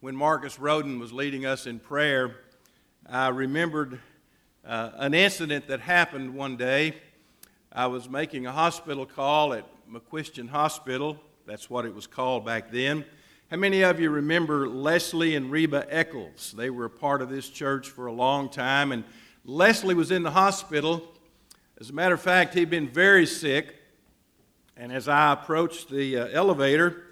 when Marcus Roden was leading us in prayer, I remembered uh, an incident that happened one day. I was making a hospital call at McCuistion Hospital. That's what it was called back then. How many of you remember Leslie and Reba Eccles? They were a part of this church for a long time, and Leslie was in the hospital. As a matter of fact, he'd been very sick, and as I approached the uh, elevator,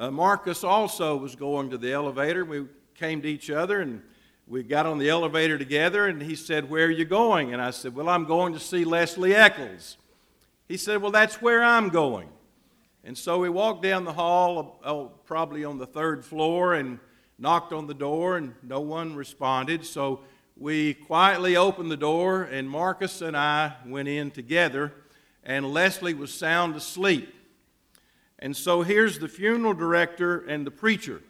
uh, Marcus also was going to the elevator. We came to each other and we got on the elevator together, and he said, Where are you going? And I said, Well, I'm going to see Leslie Eccles. He said, Well, that's where I'm going. And so we walked down the hall, uh, oh, probably on the third floor, and knocked on the door, and no one responded. So we quietly opened the door, and Marcus and I went in together, and Leslie was sound asleep. And so here's the funeral director and the preacher.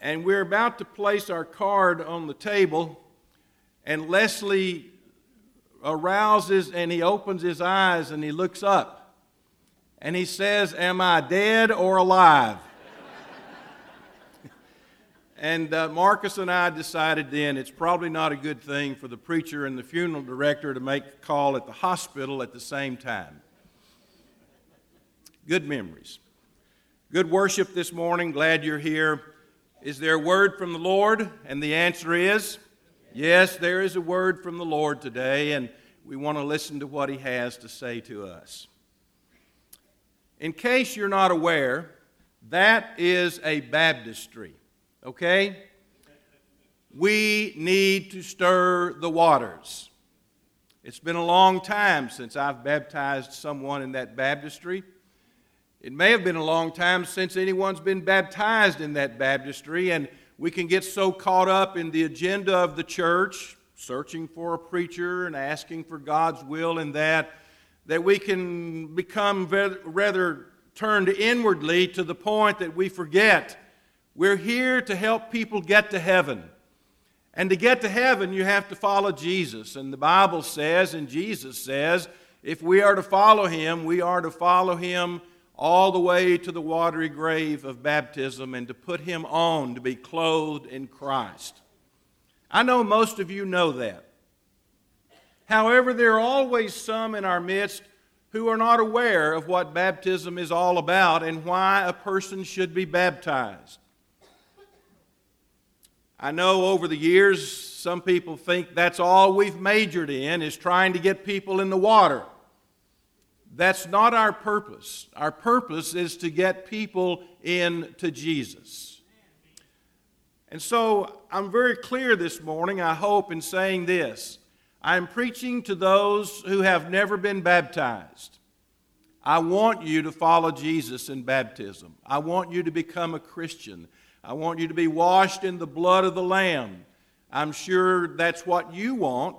and we're about to place our card on the table, and Leslie arouses and he opens his eyes and he looks up. And he says, Am I dead or alive? and uh, Marcus and I decided then it's probably not a good thing for the preacher and the funeral director to make a call at the hospital at the same time. Good memories. Good worship this morning. Glad you're here. Is there a word from the Lord? And the answer is yes, there is a word from the Lord today, and we want to listen to what He has to say to us. In case you're not aware, that is a baptistry, okay? We need to stir the waters. It's been a long time since I've baptized someone in that baptistry. It may have been a long time since anyone's been baptized in that baptistry, and we can get so caught up in the agenda of the church, searching for a preacher and asking for God's will in that, that we can become rather turned inwardly to the point that we forget we're here to help people get to heaven. And to get to heaven, you have to follow Jesus. And the Bible says, and Jesus says, if we are to follow him, we are to follow him all the way to the watery grave of baptism and to put him on to be clothed in Christ. I know most of you know that. However, there are always some in our midst who are not aware of what baptism is all about and why a person should be baptized. I know over the years some people think that's all we've majored in is trying to get people in the water. That's not our purpose. Our purpose is to get people into Jesus. And so I'm very clear this morning, I hope, in saying this. I'm preaching to those who have never been baptized. I want you to follow Jesus in baptism. I want you to become a Christian. I want you to be washed in the blood of the Lamb. I'm sure that's what you want.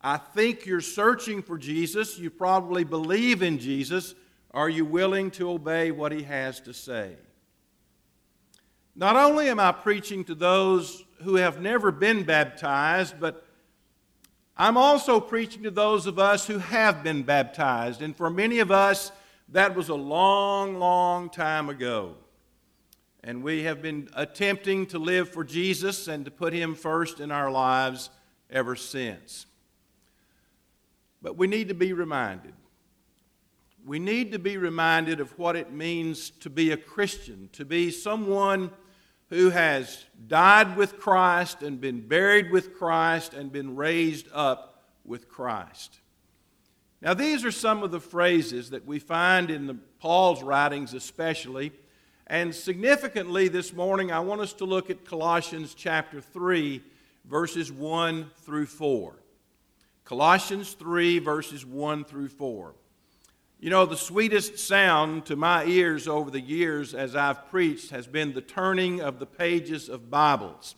I think you're searching for Jesus. You probably believe in Jesus. Are you willing to obey what he has to say? Not only am I preaching to those who have never been baptized, but I'm also preaching to those of us who have been baptized. And for many of us, that was a long, long time ago. And we have been attempting to live for Jesus and to put him first in our lives ever since. But we need to be reminded. We need to be reminded of what it means to be a Christian, to be someone who has died with Christ and been buried with Christ and been raised up with Christ. Now, these are some of the phrases that we find in the, Paul's writings, especially. And significantly, this morning, I want us to look at Colossians chapter 3, verses 1 through 4. Colossians 3, verses 1 through 4. You know, the sweetest sound to my ears over the years as I've preached has been the turning of the pages of Bibles.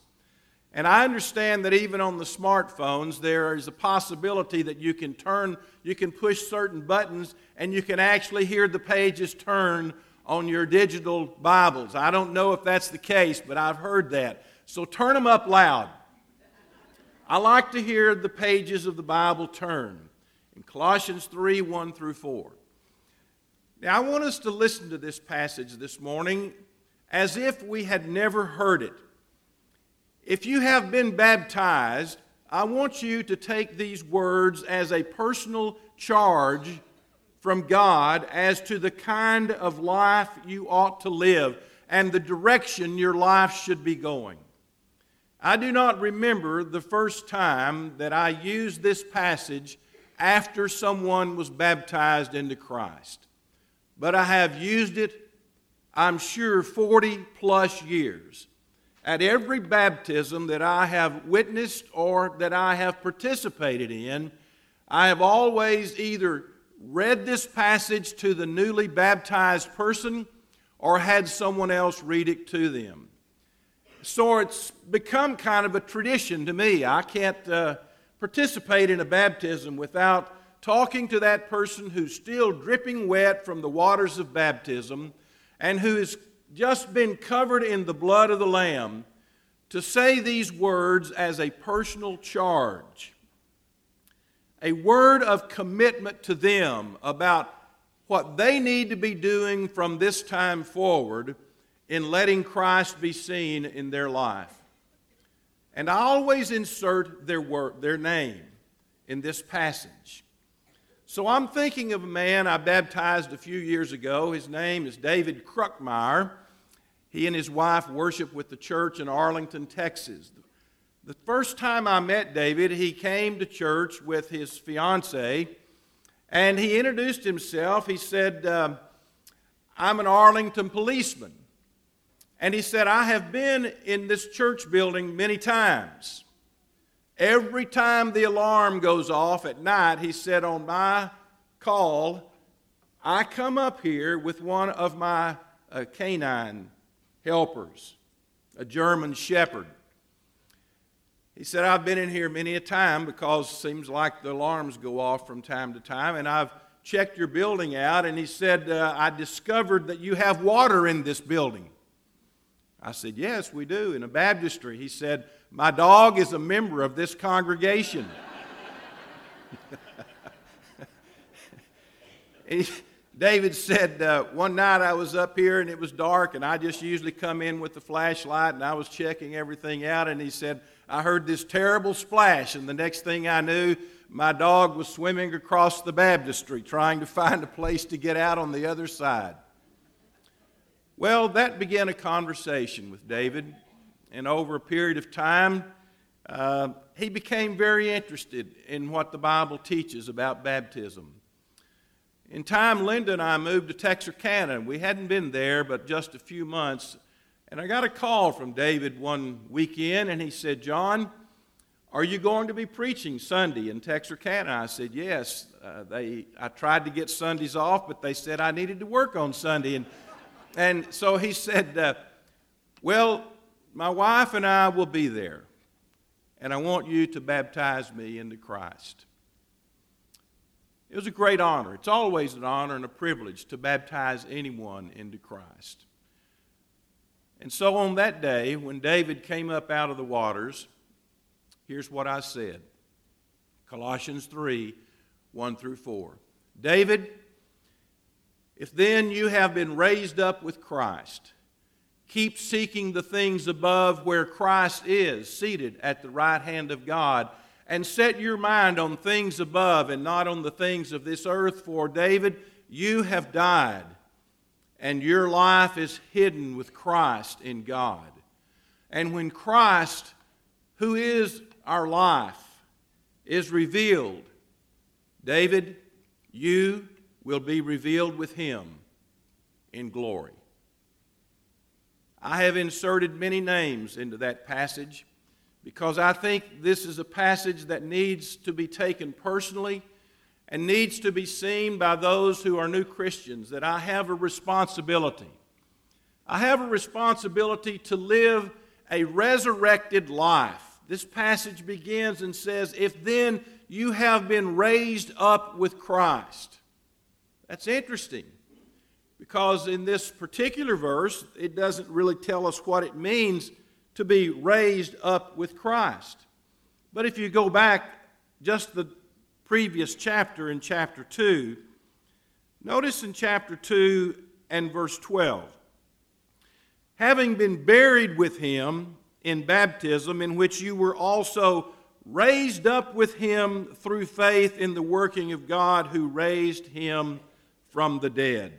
And I understand that even on the smartphones, there is a possibility that you can turn, you can push certain buttons, and you can actually hear the pages turn on your digital Bibles. I don't know if that's the case, but I've heard that. So turn them up loud. I like to hear the pages of the Bible turn in Colossians 3 1 through 4. Now, I want us to listen to this passage this morning as if we had never heard it. If you have been baptized, I want you to take these words as a personal charge from God as to the kind of life you ought to live and the direction your life should be going. I do not remember the first time that I used this passage after someone was baptized into Christ, but I have used it, I'm sure, 40 plus years. At every baptism that I have witnessed or that I have participated in, I have always either read this passage to the newly baptized person or had someone else read it to them. So it's become kind of a tradition to me. I can't uh, participate in a baptism without talking to that person who's still dripping wet from the waters of baptism and who has just been covered in the blood of the Lamb to say these words as a personal charge a word of commitment to them about what they need to be doing from this time forward in letting Christ be seen in their life. And I always insert their, word, their name in this passage. So I'm thinking of a man I baptized a few years ago. His name is David Kruckmeyer. He and his wife worship with the church in Arlington, Texas. The first time I met David, he came to church with his fiancee, and he introduced himself. He said, uh, I'm an Arlington policeman. And he said, I have been in this church building many times. Every time the alarm goes off at night, he said, on my call, I come up here with one of my uh, canine helpers, a German shepherd. He said, I've been in here many a time because it seems like the alarms go off from time to time, and I've checked your building out, and he said, uh, I discovered that you have water in this building. I said, Yes, we do, in a baptistry. He said, My dog is a member of this congregation. David said, uh, One night I was up here and it was dark, and I just usually come in with the flashlight and I was checking everything out. And he said, I heard this terrible splash, and the next thing I knew, my dog was swimming across the baptistry trying to find a place to get out on the other side. Well, that began a conversation with David, and over a period of time, uh, he became very interested in what the Bible teaches about baptism. In time, Linda and I moved to Texarkana. We hadn't been there but just a few months, and I got a call from David one weekend, and he said, John, are you going to be preaching Sunday in Texarkana? I said, Yes. Uh, they, I tried to get Sundays off, but they said I needed to work on Sunday. And, and so he said, uh, Well, my wife and I will be there, and I want you to baptize me into Christ. It was a great honor. It's always an honor and a privilege to baptize anyone into Christ. And so on that day, when David came up out of the waters, here's what I said Colossians 3 1 through 4. David, if then you have been raised up with Christ, keep seeking the things above where Christ is, seated at the right hand of God, and set your mind on things above and not on the things of this earth. For David, you have died and your life is hidden with Christ in God. And when Christ, who is our life, is revealed, David, you will be revealed with him in glory. I have inserted many names into that passage because I think this is a passage that needs to be taken personally and needs to be seen by those who are new Christians that I have a responsibility. I have a responsibility to live a resurrected life. This passage begins and says, If then you have been raised up with Christ. That's interesting because in this particular verse, it doesn't really tell us what it means to be raised up with Christ. But if you go back just the previous chapter in chapter 2, notice in chapter 2 and verse 12 having been buried with him in baptism, in which you were also raised up with him through faith in the working of God who raised him from the dead.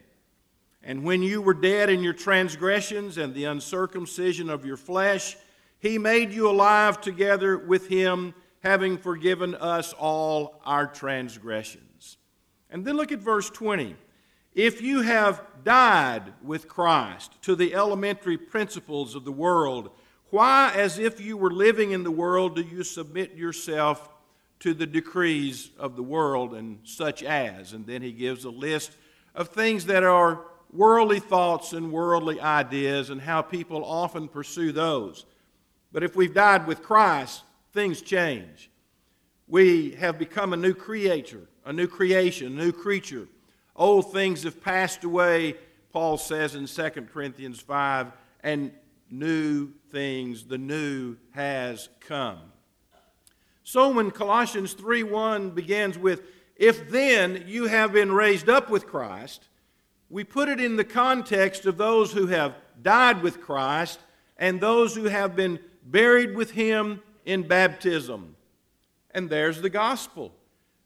And when you were dead in your transgressions and the uncircumcision of your flesh, he made you alive together with him, having forgiven us all our transgressions. And then look at verse 20. If you have died with Christ to the elementary principles of the world, why, as if you were living in the world, do you submit yourself to the decrees of the world and such as? And then he gives a list of things that are worldly thoughts and worldly ideas and how people often pursue those. But if we've died with Christ, things change. We have become a new creator, a new creation, a new creature. Old things have passed away, Paul says in 2 Corinthians 5, and new things, the new has come. So when Colossians 3:1 begins with if then you have been raised up with Christ, we put it in the context of those who have died with Christ and those who have been buried with him in baptism. And there's the gospel.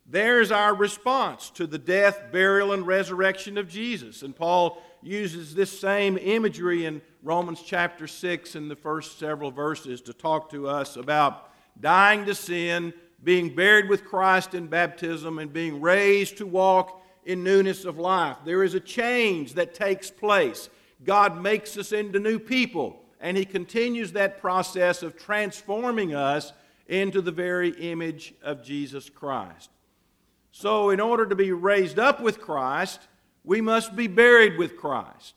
There's our response to the death, burial, and resurrection of Jesus. And Paul uses this same imagery in Romans chapter 6 in the first several verses to talk to us about dying to sin, being buried with Christ in baptism, and being raised to walk in newness of life. There is a change that takes place. God makes us into new people, and He continues that process of transforming us into the very image of Jesus Christ. So, in order to be raised up with Christ, we must be buried with Christ.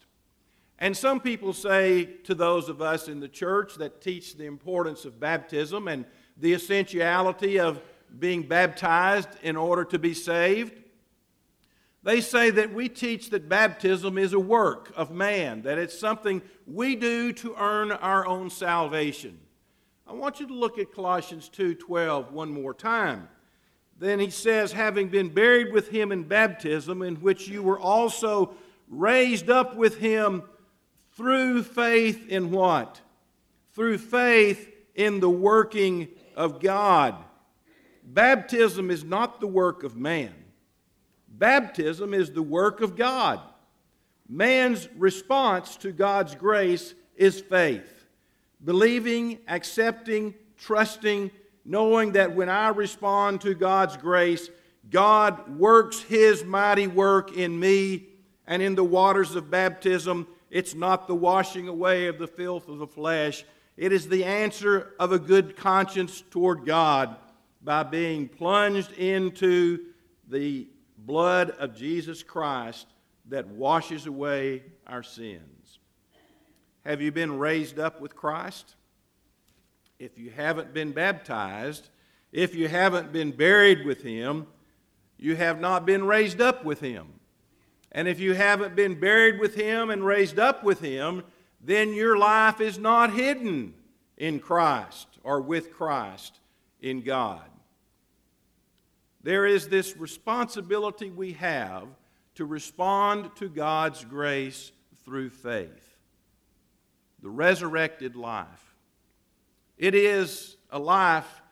And some people say to those of us in the church that teach the importance of baptism and the essentiality of being baptized in order to be saved, they say that we teach that baptism is a work of man, that it's something we do to earn our own salvation. I want you to look at Colossians 2:12 one more time. Then he says, having been buried with him in baptism, in which you were also raised up with him through faith in what? Through faith in the working of God. Baptism is not the work of man. Baptism is the work of God. Man's response to God's grace is faith. Believing, accepting, trusting, knowing that when I respond to God's grace, God works His mighty work in me and in the waters of baptism. It's not the washing away of the filth of the flesh, it is the answer of a good conscience toward God by being plunged into the blood of Jesus Christ that washes away our sins. Have you been raised up with Christ? If you haven't been baptized, if you haven't been buried with Him, you have not been raised up with Him. And if you haven't been buried with Him and raised up with Him, then your life is not hidden in Christ or with Christ in God. There is this responsibility we have to respond to God's grace through faith. The resurrected life. It is a life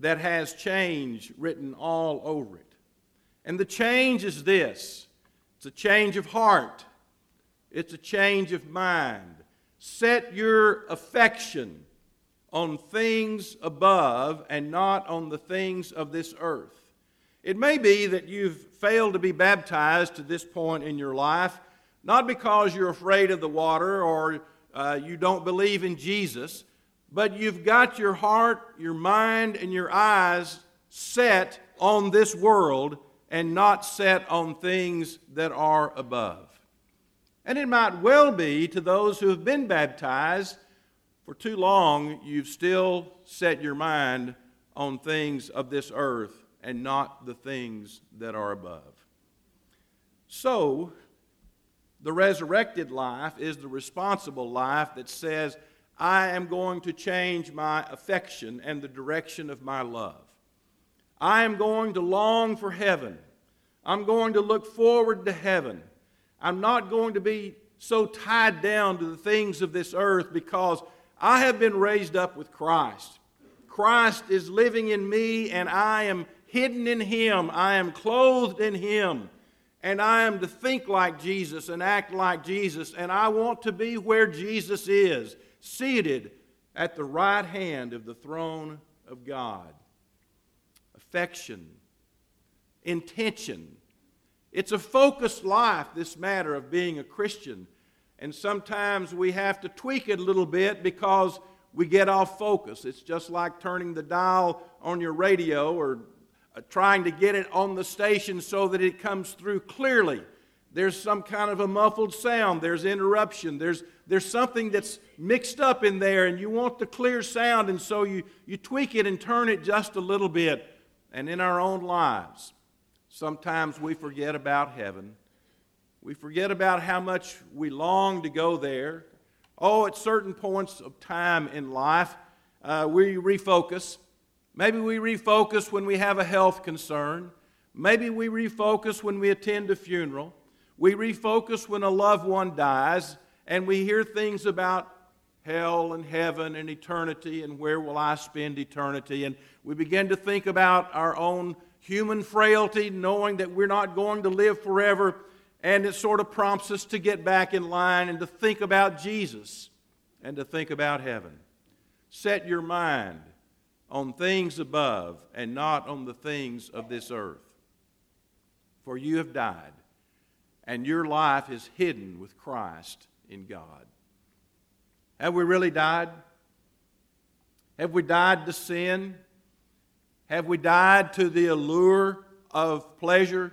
that has change written all over it. And the change is this it's a change of heart, it's a change of mind. Set your affection on things above and not on the things of this earth. It may be that you've failed to be baptized to this point in your life, not because you're afraid of the water or uh, you don't believe in Jesus, but you've got your heart, your mind, and your eyes set on this world and not set on things that are above. And it might well be to those who have been baptized for too long, you've still set your mind on things of this earth and not the things that are above. So, the resurrected life is the responsible life that says, I am going to change my affection and the direction of my love. I am going to long for heaven. I'm going to look forward to heaven. I'm not going to be so tied down to the things of this earth because I have been raised up with Christ. Christ is living in me, and I am hidden in Him. I am clothed in Him. And I am to think like Jesus and act like Jesus. And I want to be where Jesus is, seated at the right hand of the throne of God. Affection, intention. It's a focused life, this matter of being a Christian. And sometimes we have to tweak it a little bit because we get off focus. It's just like turning the dial on your radio or uh, trying to get it on the station so that it comes through clearly. There's some kind of a muffled sound, there's interruption, there's, there's something that's mixed up in there, and you want the clear sound, and so you, you tweak it and turn it just a little bit. And in our own lives, sometimes we forget about heaven we forget about how much we long to go there. Oh, at certain points of time in life, uh, we refocus. Maybe we refocus when we have a health concern. Maybe we refocus when we attend a funeral. We refocus when a loved one dies and we hear things about hell and heaven and eternity and where will I spend eternity. And we begin to think about our own human frailty, knowing that we're not going to live forever and it sort of prompts us to get back in line and to think about Jesus and to think about heaven. Set your mind on things above and not on the things of this earth. For you have died, and your life is hidden with Christ in God. Have we really died? Have we died to sin? Have we died to the allure of pleasure?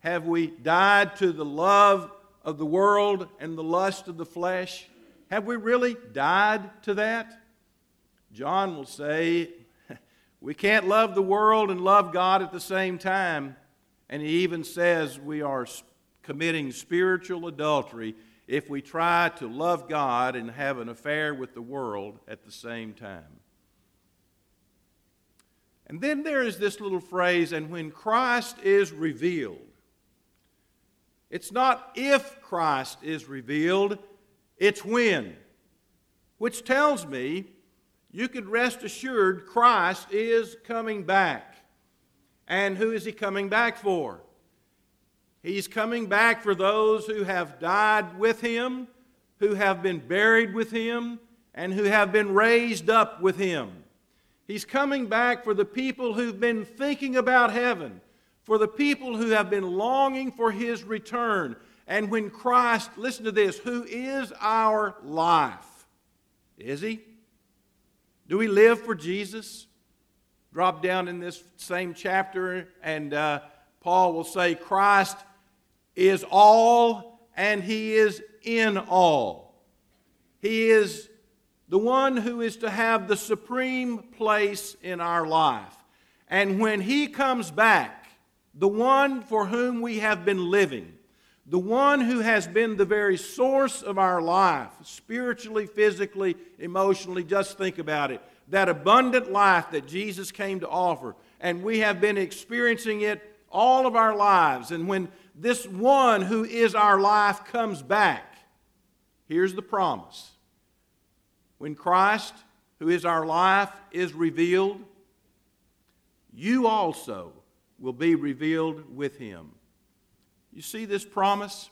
Have we died to the love of the world and the lust of the flesh? Have we really died to that? John will say, we can't love the world and love God at the same time. And he even says we are committing spiritual adultery if we try to love God and have an affair with the world at the same time. And then there is this little phrase, and when Christ is revealed, it's not if Christ is revealed, it's when. Which tells me you could rest assured Christ is coming back. And who is he coming back for? He's coming back for those who have died with him, who have been buried with him, and who have been raised up with him. He's coming back for the people who've been thinking about heaven, for the people who have been longing for his return. And when Christ, listen to this, who is our life? Is he? Do we live for Jesus? Drop down in this same chapter, and uh, Paul will say, Christ is all and he is in all. He is the one who is to have the supreme place in our life. And when he comes back, the one for whom we have been living, the one who has been the very source of our life, spiritually, physically, emotionally. Just think about it. That abundant life that Jesus came to offer, and we have been experiencing it all of our lives. And when this one who is our life comes back, here's the promise. When Christ, who is our life, is revealed, you also will be revealed with him. You see this promise?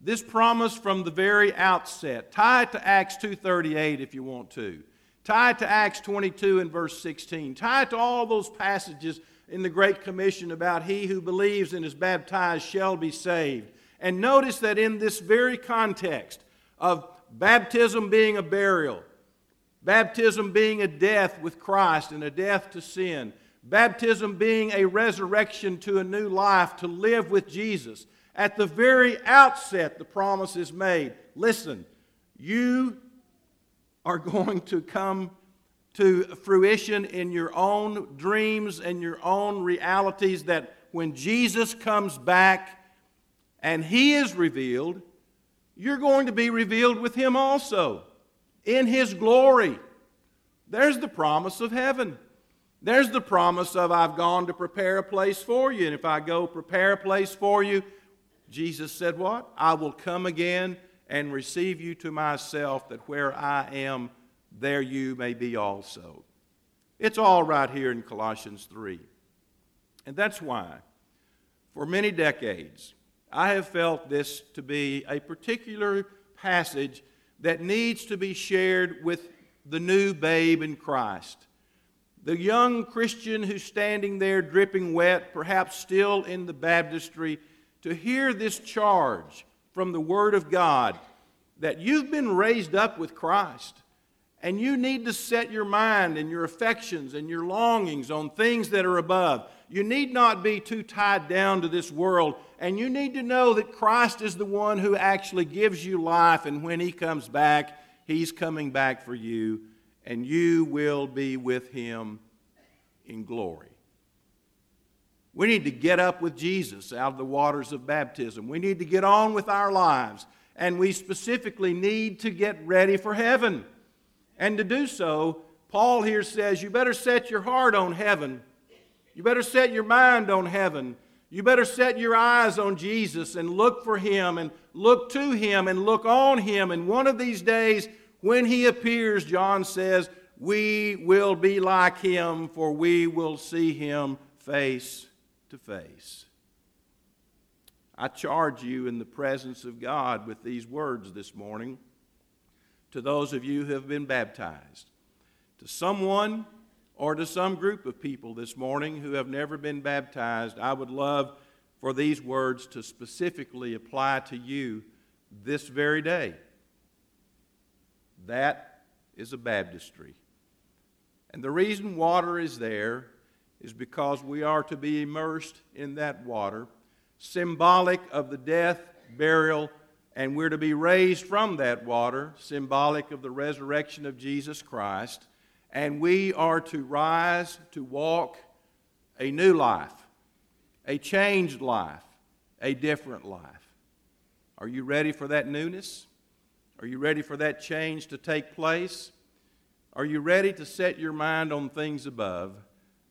This promise from the very outset. Tie it to Acts 2:38 if you want to. Tie it to Acts 22 and verse 16. Tie it to all those passages in the Great Commission about he who believes and is baptized shall be saved. And notice that in this very context of baptism being a burial, baptism being a death with Christ and a death to sin, Baptism being a resurrection to a new life, to live with Jesus. At the very outset, the promise is made. Listen, you are going to come to fruition in your own dreams and your own realities that when Jesus comes back and he is revealed, you're going to be revealed with him also in his glory. There's the promise of heaven. There's the promise of, I've gone to prepare a place for you. And if I go prepare a place for you, Jesus said, What? I will come again and receive you to myself, that where I am, there you may be also. It's all right here in Colossians 3. And that's why, for many decades, I have felt this to be a particular passage that needs to be shared with the new babe in Christ. The young Christian who's standing there dripping wet, perhaps still in the baptistry, to hear this charge from the Word of God that you've been raised up with Christ. And you need to set your mind and your affections and your longings on things that are above. You need not be too tied down to this world. And you need to know that Christ is the one who actually gives you life. And when He comes back, He's coming back for you. And you will be with Him in glory. We need to get up with Jesus out of the waters of baptism. We need to get on with our lives. And we specifically need to get ready for heaven. And to do so, Paul here says, you better set your heart on heaven. You better set your mind on heaven. You better set your eyes on Jesus and look for him and look to him and look on him. And one of these days, when he appears, John says, we will be like him, for we will see him face to face. I charge you in the presence of God with these words this morning to those of you who have been baptized, to someone or to some group of people this morning who have never been baptized, I would love for these words to specifically apply to you this very day. That is a baptistry. And the reason water is there is because we are to be immersed in that water, symbolic of the death, burial, and we're to be raised from that water, symbolic of the resurrection of Jesus Christ, and we are to rise to walk a new life, a changed life, a different life. Are you ready for that newness? Are you ready for that change to take place? Are you ready to set your mind on things above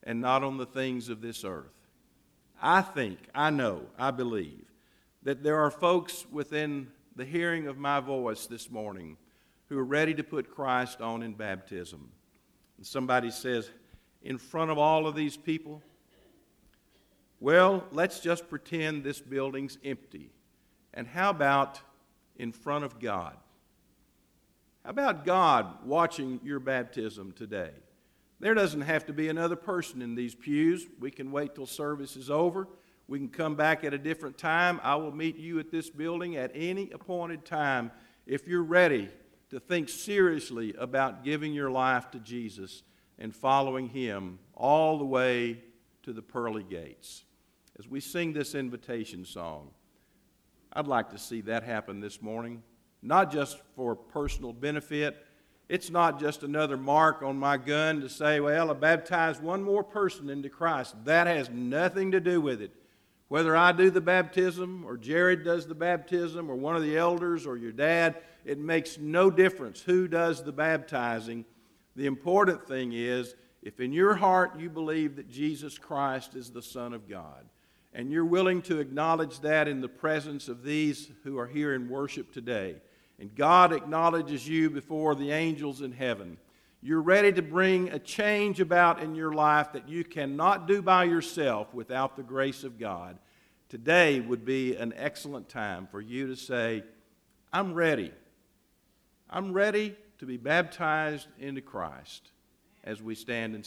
and not on the things of this earth? I think, I know, I believe that there are folks within the hearing of my voice this morning who are ready to put Christ on in baptism. And somebody says, in front of all of these people, well, let's just pretend this building's empty. And how about in front of God? How about God watching your baptism today? There doesn't have to be another person in these pews. We can wait till service is over. We can come back at a different time. I will meet you at this building at any appointed time if you're ready to think seriously about giving your life to Jesus and following Him all the way to the pearly gates. As we sing this invitation song, I'd like to see that happen this morning, not just for personal benefit. It's not just another mark on my gun to say, well, I baptized one more person into Christ. That has nothing to do with it. Whether I do the baptism or Jared does the baptism or one of the elders or your dad, it makes no difference who does the baptizing. The important thing is if in your heart you believe that Jesus Christ is the Son of God, and you're willing to acknowledge that in the presence of these who are here in worship today, and God acknowledges you before the angels in heaven, you're ready to bring a change about in your life that you cannot do by yourself without the grace of God, today would be an excellent time for you to say, I'm ready. I'm ready to be baptized into Christ as we stand and